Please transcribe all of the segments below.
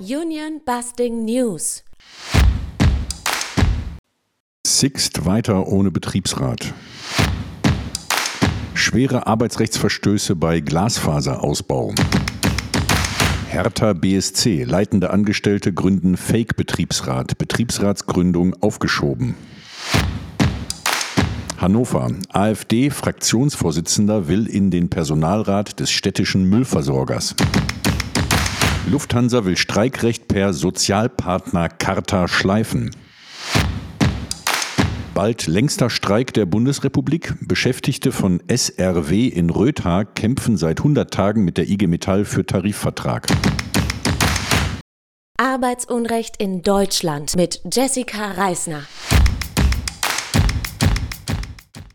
Union Busting News. Sixt weiter ohne Betriebsrat. Schwere Arbeitsrechtsverstöße bei Glasfaserausbau. Hertha BSC, leitende Angestellte gründen Fake-Betriebsrat, Betriebsratsgründung aufgeschoben. Hannover. AfD-Fraktionsvorsitzender will in den Personalrat des städtischen Müllversorgers. Lufthansa will Streikrecht per Sozialpartner Charta schleifen. Bald längster Streik der Bundesrepublik. Beschäftigte von SRW in Rötha kämpfen seit 100 Tagen mit der IG Metall für Tarifvertrag. Arbeitsunrecht in Deutschland mit Jessica Reisner.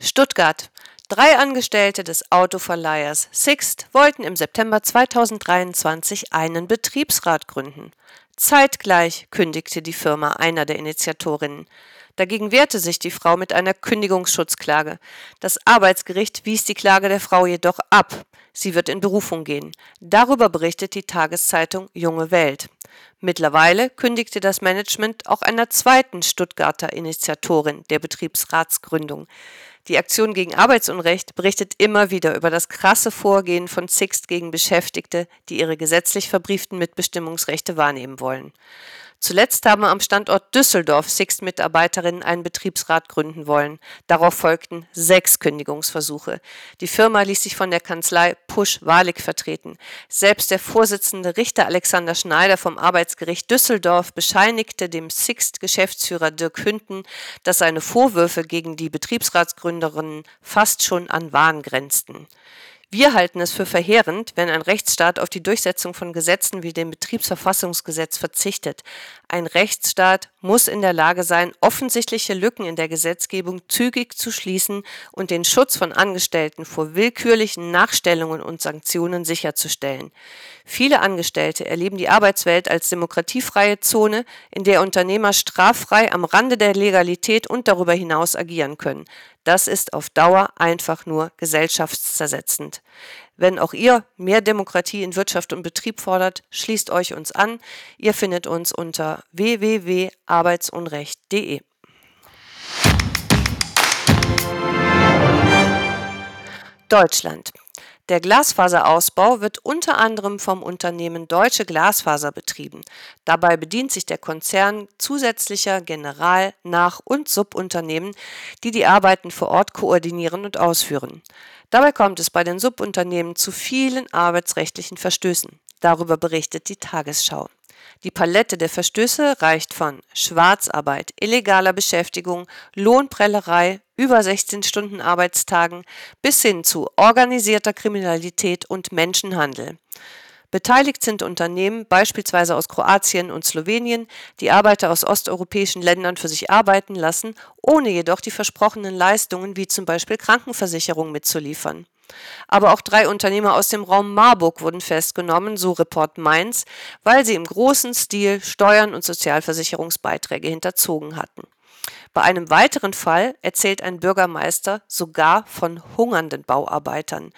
Stuttgart. Drei Angestellte des Autoverleihers Sixt wollten im September 2023 einen Betriebsrat gründen. Zeitgleich kündigte die Firma einer der Initiatorinnen. Dagegen wehrte sich die Frau mit einer Kündigungsschutzklage. Das Arbeitsgericht wies die Klage der Frau jedoch ab. Sie wird in Berufung gehen. Darüber berichtet die Tageszeitung Junge Welt. Mittlerweile kündigte das Management auch einer zweiten Stuttgarter Initiatorin der Betriebsratsgründung. Die Aktion gegen Arbeitsunrecht berichtet immer wieder über das krasse Vorgehen von Sixt gegen Beschäftigte, die ihre gesetzlich verbrieften Mitbestimmungsrechte wahrnehmen wollen. Zuletzt haben am Standort Düsseldorf Sixt-Mitarbeiterinnen einen Betriebsrat gründen wollen. Darauf folgten sechs Kündigungsversuche. Die Firma ließ sich von der Kanzlei Pusch-Walik vertreten. Selbst der Vorsitzende Richter Alexander Schneider vom Arbeitsgericht Düsseldorf bescheinigte dem Sixt-Geschäftsführer Dirk Hünten, dass seine Vorwürfe gegen die Betriebsratsgründerinnen fast schon an Wahn grenzten. Wir halten es für verheerend, wenn ein Rechtsstaat auf die Durchsetzung von Gesetzen wie dem Betriebsverfassungsgesetz verzichtet. Ein Rechtsstaat muss in der Lage sein, offensichtliche Lücken in der Gesetzgebung zügig zu schließen und den Schutz von Angestellten vor willkürlichen Nachstellungen und Sanktionen sicherzustellen. Viele Angestellte erleben die Arbeitswelt als demokratiefreie Zone, in der Unternehmer straffrei am Rande der Legalität und darüber hinaus agieren können. Das ist auf Dauer einfach nur gesellschaftszersetzend. Wenn auch ihr mehr Demokratie in Wirtschaft und Betrieb fordert, schließt euch uns an. Ihr findet uns unter www.arbeitsunrecht.de. Deutschland. Der Glasfaserausbau wird unter anderem vom Unternehmen Deutsche Glasfaser betrieben. Dabei bedient sich der Konzern zusätzlicher General-, Nach- und Subunternehmen, die die Arbeiten vor Ort koordinieren und ausführen. Dabei kommt es bei den Subunternehmen zu vielen arbeitsrechtlichen Verstößen. Darüber berichtet die Tagesschau. Die Palette der Verstöße reicht von Schwarzarbeit, illegaler Beschäftigung, Lohnprellerei, über 16 Stunden Arbeitstagen bis hin zu organisierter Kriminalität und Menschenhandel. Beteiligt sind Unternehmen beispielsweise aus Kroatien und Slowenien, die Arbeiter aus osteuropäischen Ländern für sich arbeiten lassen, ohne jedoch die versprochenen Leistungen wie zum Beispiel Krankenversicherung mitzuliefern. Aber auch drei Unternehmer aus dem Raum Marburg wurden festgenommen, so Report Mainz, weil sie im großen Stil Steuern und Sozialversicherungsbeiträge hinterzogen hatten. Bei einem weiteren Fall erzählt ein Bürgermeister sogar von hungernden Bauarbeitern.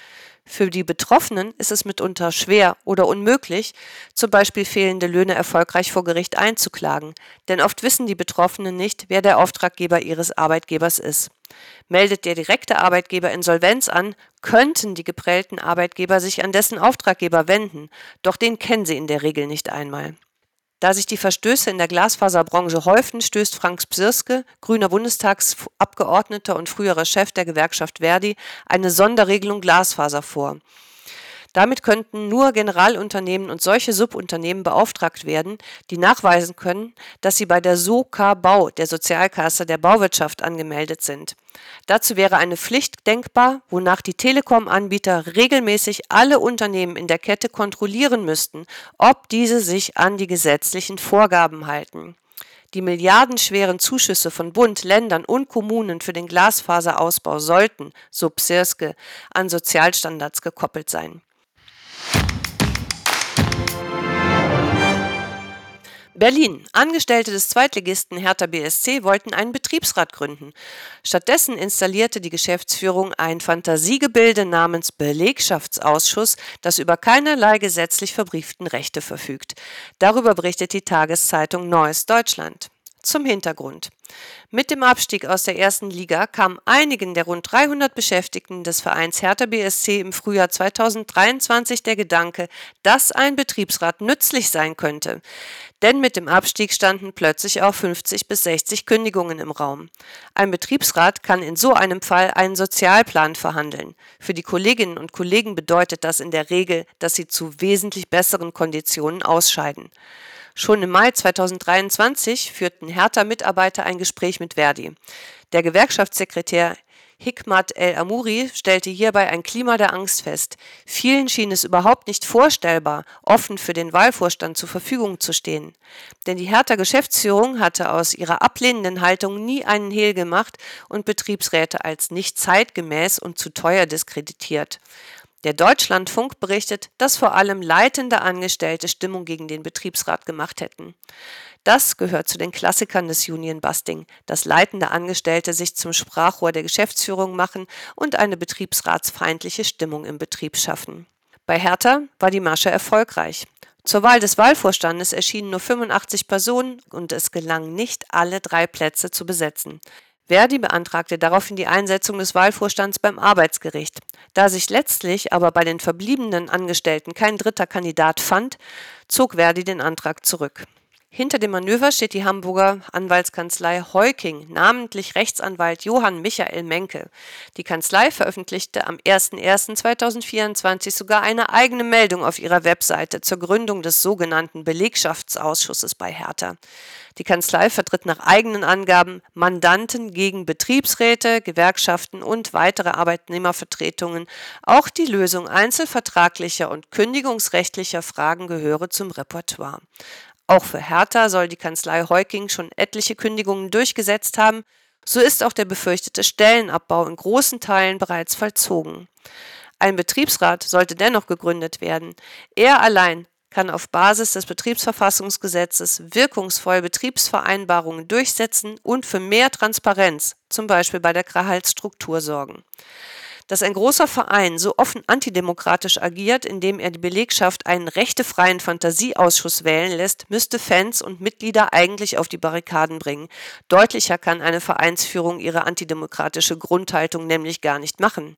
Für die Betroffenen ist es mitunter schwer oder unmöglich, zum Beispiel fehlende Löhne erfolgreich vor Gericht einzuklagen, denn oft wissen die Betroffenen nicht, wer der Auftraggeber ihres Arbeitgebers ist. Meldet der direkte Arbeitgeber Insolvenz an, könnten die geprellten Arbeitgeber sich an dessen Auftraggeber wenden, doch den kennen sie in der Regel nicht einmal. Da sich die Verstöße in der Glasfaserbranche häufen, stößt Frank Psirske, grüner Bundestagsabgeordneter und früherer Chef der Gewerkschaft Verdi, eine Sonderregelung Glasfaser vor. Damit könnten nur Generalunternehmen und solche Subunternehmen beauftragt werden, die nachweisen können, dass sie bei der SOKA Bau, der Sozialkasse der Bauwirtschaft, angemeldet sind. Dazu wäre eine Pflicht denkbar, wonach die Telekom-Anbieter regelmäßig alle Unternehmen in der Kette kontrollieren müssten, ob diese sich an die gesetzlichen Vorgaben halten. Die milliardenschweren Zuschüsse von Bund, Ländern und Kommunen für den Glasfaserausbau sollten, so Psirske, an Sozialstandards gekoppelt sein. Berlin. Angestellte des Zweitligisten Hertha BSC wollten einen Betriebsrat gründen. Stattdessen installierte die Geschäftsführung ein Fantasiegebilde namens Belegschaftsausschuss, das über keinerlei gesetzlich verbrieften Rechte verfügt. Darüber berichtet die Tageszeitung Neues Deutschland. Zum Hintergrund. Mit dem Abstieg aus der ersten Liga kam einigen der rund 300 Beschäftigten des Vereins Hertha BSC im Frühjahr 2023 der Gedanke, dass ein Betriebsrat nützlich sein könnte. Denn mit dem Abstieg standen plötzlich auch 50 bis 60 Kündigungen im Raum. Ein Betriebsrat kann in so einem Fall einen Sozialplan verhandeln. Für die Kolleginnen und Kollegen bedeutet das in der Regel, dass sie zu wesentlich besseren Konditionen ausscheiden. Schon im Mai 2023 führten Hertha-Mitarbeiter ein Gespräch mit Verdi. Der Gewerkschaftssekretär Hikmat El-Amouri stellte hierbei ein Klima der Angst fest. Vielen schien es überhaupt nicht vorstellbar, offen für den Wahlvorstand zur Verfügung zu stehen. Denn die Hertha Geschäftsführung hatte aus ihrer ablehnenden Haltung nie einen Hehl gemacht und Betriebsräte als nicht zeitgemäß und zu teuer diskreditiert. Der Deutschlandfunk berichtet, dass vor allem leitende Angestellte Stimmung gegen den Betriebsrat gemacht hätten. Das gehört zu den Klassikern des Union Busting, dass leitende Angestellte sich zum Sprachrohr der Geschäftsführung machen und eine betriebsratsfeindliche Stimmung im Betrieb schaffen. Bei Hertha war die Masche erfolgreich. Zur Wahl des Wahlvorstandes erschienen nur 85 Personen und es gelang nicht, alle drei Plätze zu besetzen. Verdi beantragte daraufhin die Einsetzung des Wahlvorstands beim Arbeitsgericht. Da sich letztlich aber bei den verbliebenen Angestellten kein dritter Kandidat fand, zog Verdi den Antrag zurück. Hinter dem Manöver steht die Hamburger Anwaltskanzlei Heuking, namentlich Rechtsanwalt Johann Michael Menke. Die Kanzlei veröffentlichte am 01.01.2024 sogar eine eigene Meldung auf ihrer Webseite zur Gründung des sogenannten Belegschaftsausschusses bei Hertha. Die Kanzlei vertritt nach eigenen Angaben Mandanten gegen Betriebsräte, Gewerkschaften und weitere Arbeitnehmervertretungen. Auch die Lösung einzelvertraglicher und kündigungsrechtlicher Fragen gehöre zum Repertoire. Auch für Hertha soll die Kanzlei Heuking schon etliche Kündigungen durchgesetzt haben. So ist auch der befürchtete Stellenabbau in großen Teilen bereits vollzogen. Ein Betriebsrat sollte dennoch gegründet werden. Er allein kann auf Basis des Betriebsverfassungsgesetzes wirkungsvoll Betriebsvereinbarungen durchsetzen und für mehr Transparenz, zum Beispiel bei der Gehaltsstruktur, sorgen dass ein großer Verein so offen antidemokratisch agiert, indem er die Belegschaft einen rechtefreien Fantasieausschuss wählen lässt, müsste Fans und Mitglieder eigentlich auf die Barrikaden bringen. Deutlicher kann eine Vereinsführung ihre antidemokratische Grundhaltung nämlich gar nicht machen.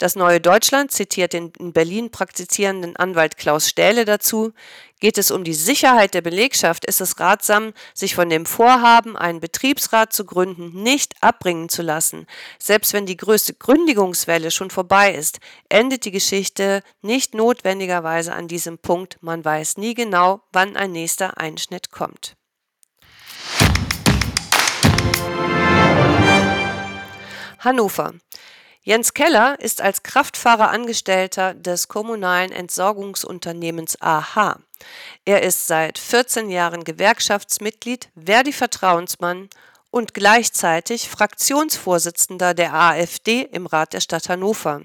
Das Neue Deutschland zitiert den in Berlin praktizierenden Anwalt Klaus Stähle dazu, geht es um die Sicherheit der Belegschaft, ist es ratsam, sich von dem Vorhaben, einen Betriebsrat zu gründen, nicht abbringen zu lassen. Selbst wenn die größte Gründigungswelle schon vorbei ist, endet die Geschichte nicht notwendigerweise an diesem Punkt. Man weiß nie genau, wann ein nächster Einschnitt kommt. Hannover. Jens Keller ist als Kraftfahrer Angestellter des kommunalen Entsorgungsunternehmens AH. Er ist seit 14 Jahren Gewerkschaftsmitglied, Verdi-Vertrauensmann und gleichzeitig Fraktionsvorsitzender der AfD im Rat der Stadt Hannover.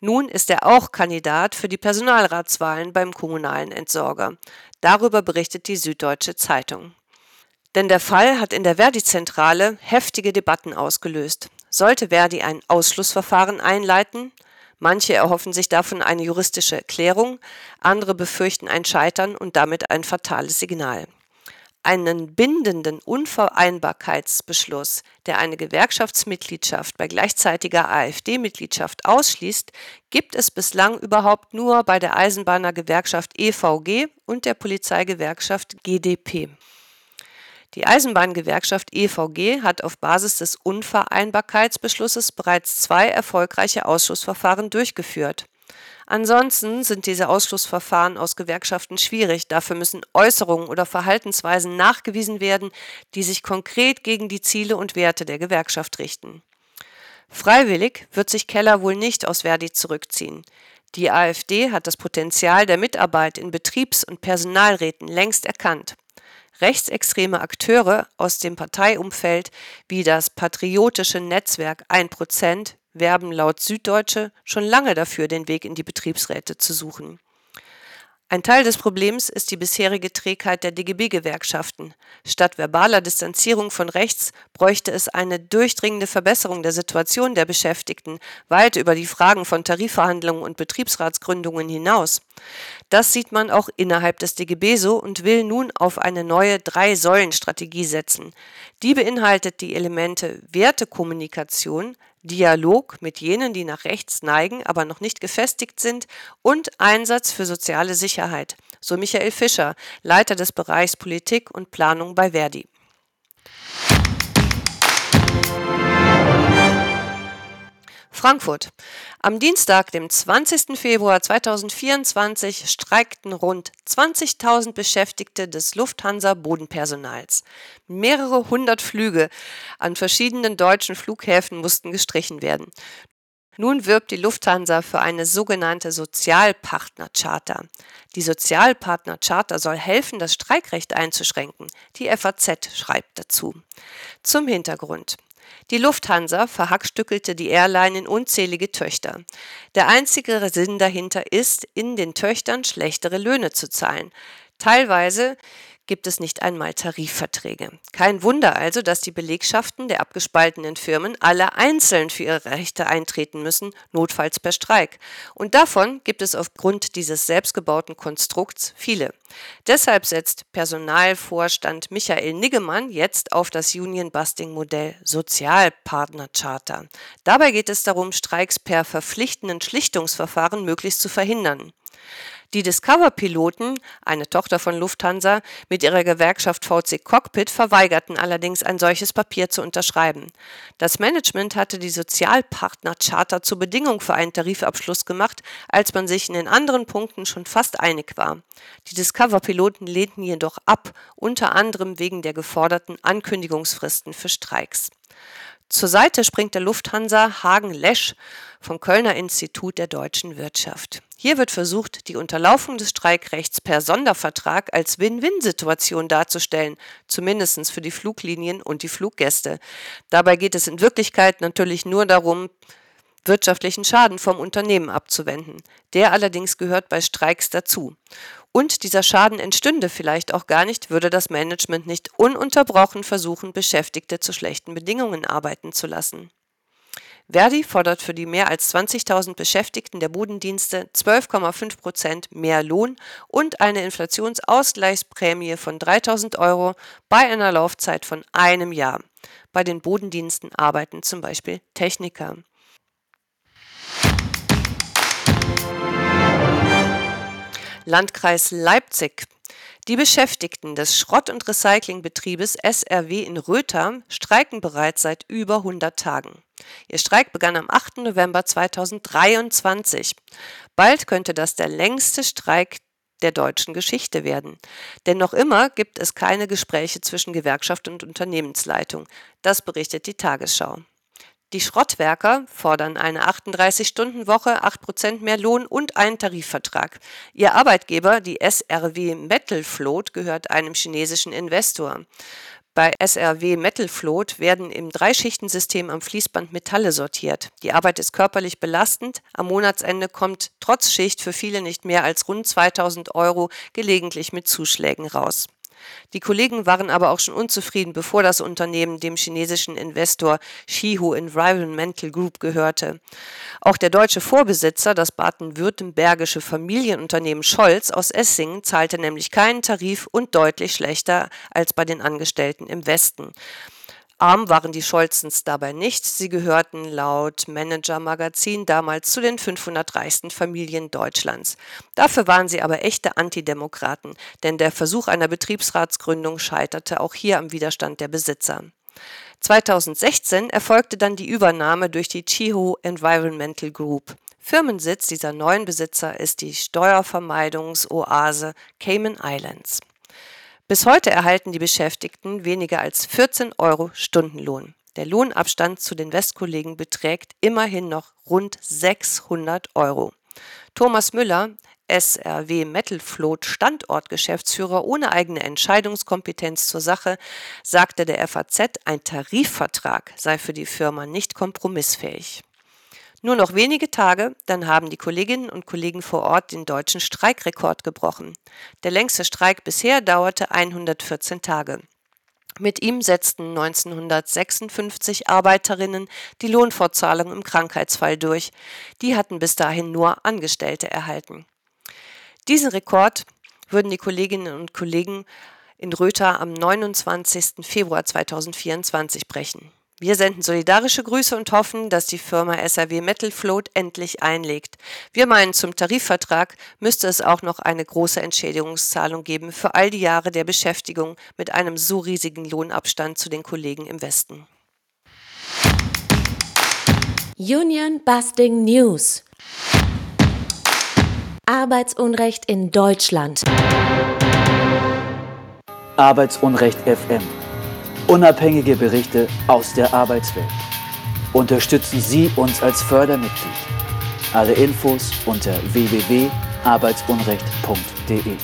Nun ist er auch Kandidat für die Personalratswahlen beim kommunalen Entsorger. Darüber berichtet die Süddeutsche Zeitung. Denn der Fall hat in der Verdi-Zentrale heftige Debatten ausgelöst. Sollte Verdi ein Ausschlussverfahren einleiten? Manche erhoffen sich davon eine juristische Erklärung, andere befürchten ein Scheitern und damit ein fatales Signal. Einen bindenden Unvereinbarkeitsbeschluss, der eine Gewerkschaftsmitgliedschaft bei gleichzeitiger AfD-Mitgliedschaft ausschließt, gibt es bislang überhaupt nur bei der Eisenbahnergewerkschaft EVG und der Polizeigewerkschaft GdP. Die Eisenbahngewerkschaft EVG hat auf Basis des Unvereinbarkeitsbeschlusses bereits zwei erfolgreiche Ausschussverfahren durchgeführt. Ansonsten sind diese Ausschlussverfahren aus Gewerkschaften schwierig. Dafür müssen Äußerungen oder Verhaltensweisen nachgewiesen werden, die sich konkret gegen die Ziele und Werte der Gewerkschaft richten. Freiwillig wird sich Keller wohl nicht aus Verdi zurückziehen. Die AfD hat das Potenzial der Mitarbeit in Betriebs- und Personalräten längst erkannt. Rechtsextreme Akteure aus dem Parteiumfeld wie das patriotische Netzwerk 1% werben laut Süddeutsche schon lange dafür, den Weg in die Betriebsräte zu suchen. Ein Teil des Problems ist die bisherige Trägheit der DGB-Gewerkschaften. Statt verbaler Distanzierung von rechts bräuchte es eine durchdringende Verbesserung der Situation der Beschäftigten, weit über die Fragen von Tarifverhandlungen und Betriebsratsgründungen hinaus. Das sieht man auch innerhalb des DGB so und will nun auf eine neue Drei-Säulen-Strategie setzen. Die beinhaltet die Elemente Wertekommunikation, Dialog mit jenen, die nach rechts neigen, aber noch nicht gefestigt sind und Einsatz für soziale Sicherheit, so Michael Fischer, Leiter des Bereichs Politik und Planung bei Verdi. Frankfurt. Am Dienstag, dem 20. Februar 2024, streikten rund 20.000 Beschäftigte des Lufthansa Bodenpersonals. Mehrere hundert Flüge an verschiedenen deutschen Flughäfen mussten gestrichen werden. Nun wirbt die Lufthansa für eine sogenannte Sozialpartnercharta. Die Sozialpartnercharta soll helfen, das Streikrecht einzuschränken. Die FAZ schreibt dazu. Zum Hintergrund. Die Lufthansa verhackstückelte die Airline in unzählige Töchter. Der einzige Sinn dahinter ist, in den Töchtern schlechtere Löhne zu zahlen. Teilweise gibt es nicht einmal Tarifverträge. Kein Wunder also, dass die Belegschaften der abgespaltenen Firmen alle einzeln für ihre Rechte eintreten müssen, notfalls per Streik. Und davon gibt es aufgrund dieses selbstgebauten Konstrukts viele. Deshalb setzt Personalvorstand Michael Niggemann jetzt auf das Union-Busting-Modell Sozialpartner-Charter. Dabei geht es darum, Streiks per verpflichtenden Schlichtungsverfahren möglichst zu verhindern. Die Discover-Piloten, eine Tochter von Lufthansa, mit ihrer Gewerkschaft VC Cockpit verweigerten allerdings ein solches Papier zu unterschreiben. Das Management hatte die Sozialpartner-Charta zur Bedingung für einen Tarifabschluss gemacht, als man sich in den anderen Punkten schon fast einig war. Die Discover-Piloten lehnten jedoch ab, unter anderem wegen der geforderten Ankündigungsfristen für Streiks. Zur Seite springt der Lufthansa Hagen Lesch vom Kölner Institut der deutschen Wirtschaft. Hier wird versucht, die Unterlaufung des Streikrechts per Sondervertrag als Win-Win-Situation darzustellen, zumindest für die Fluglinien und die Fluggäste. Dabei geht es in Wirklichkeit natürlich nur darum, wirtschaftlichen Schaden vom Unternehmen abzuwenden. Der allerdings gehört bei Streiks dazu. Und dieser Schaden entstünde vielleicht auch gar nicht, würde das Management nicht ununterbrochen versuchen, Beschäftigte zu schlechten Bedingungen arbeiten zu lassen. Verdi fordert für die mehr als 20.000 Beschäftigten der Bodendienste 12,5 Prozent mehr Lohn und eine Inflationsausgleichsprämie von 3.000 Euro bei einer Laufzeit von einem Jahr. Bei den Bodendiensten arbeiten zum Beispiel Techniker. Landkreis Leipzig die Beschäftigten des Schrott- und Recyclingbetriebes SRW in Röther streiken bereits seit über 100 Tagen. Ihr Streik begann am 8. November 2023. Bald könnte das der längste Streik der deutschen Geschichte werden. Denn noch immer gibt es keine Gespräche zwischen Gewerkschaft und Unternehmensleitung. Das berichtet die Tagesschau. Die Schrottwerker fordern eine 38-Stunden-Woche, 8% mehr Lohn und einen Tarifvertrag. Ihr Arbeitgeber, die SRW Metal Float, gehört einem chinesischen Investor. Bei SRW Metal Float werden im Dreischichtensystem am Fließband Metalle sortiert. Die Arbeit ist körperlich belastend. Am Monatsende kommt trotz Schicht für viele nicht mehr als rund 2000 Euro, gelegentlich mit Zuschlägen raus. Die Kollegen waren aber auch schon unzufrieden, bevor das Unternehmen dem chinesischen Investor Shihu Environmental Group gehörte. Auch der deutsche Vorbesitzer, das baden-württembergische Familienunternehmen Scholz aus Essingen, zahlte nämlich keinen Tarif und deutlich schlechter als bei den Angestellten im Westen. Arm waren die Scholzens dabei nicht. Sie gehörten laut Manager Magazin damals zu den 500 reichsten Familien Deutschlands. Dafür waren sie aber echte Antidemokraten, denn der Versuch einer Betriebsratsgründung scheiterte auch hier am Widerstand der Besitzer. 2016 erfolgte dann die Übernahme durch die Chiho Environmental Group. Firmensitz dieser neuen Besitzer ist die Steuervermeidungsoase Cayman Islands. Bis heute erhalten die Beschäftigten weniger als 14 Euro Stundenlohn. Der Lohnabstand zu den Westkollegen beträgt immerhin noch rund 600 Euro. Thomas Müller, SRW Metal Float Standortgeschäftsführer ohne eigene Entscheidungskompetenz zur Sache, sagte der FAZ, ein Tarifvertrag sei für die Firma nicht kompromissfähig. Nur noch wenige Tage, dann haben die Kolleginnen und Kollegen vor Ort den deutschen Streikrekord gebrochen. Der längste Streik bisher dauerte 114 Tage. Mit ihm setzten 1956 Arbeiterinnen die Lohnfortzahlung im Krankheitsfall durch. Die hatten bis dahin nur Angestellte erhalten. Diesen Rekord würden die Kolleginnen und Kollegen in Rötha am 29. Februar 2024 brechen. Wir senden solidarische Grüße und hoffen, dass die Firma SRW Metal Float endlich einlegt. Wir meinen, zum Tarifvertrag müsste es auch noch eine große Entschädigungszahlung geben für all die Jahre der Beschäftigung mit einem so riesigen Lohnabstand zu den Kollegen im Westen. Union Busting News. Arbeitsunrecht in Deutschland. Arbeitsunrecht FM Unabhängige Berichte aus der Arbeitswelt. Unterstützen Sie uns als Fördermitglied. Alle Infos unter www.arbeitsunrecht.de.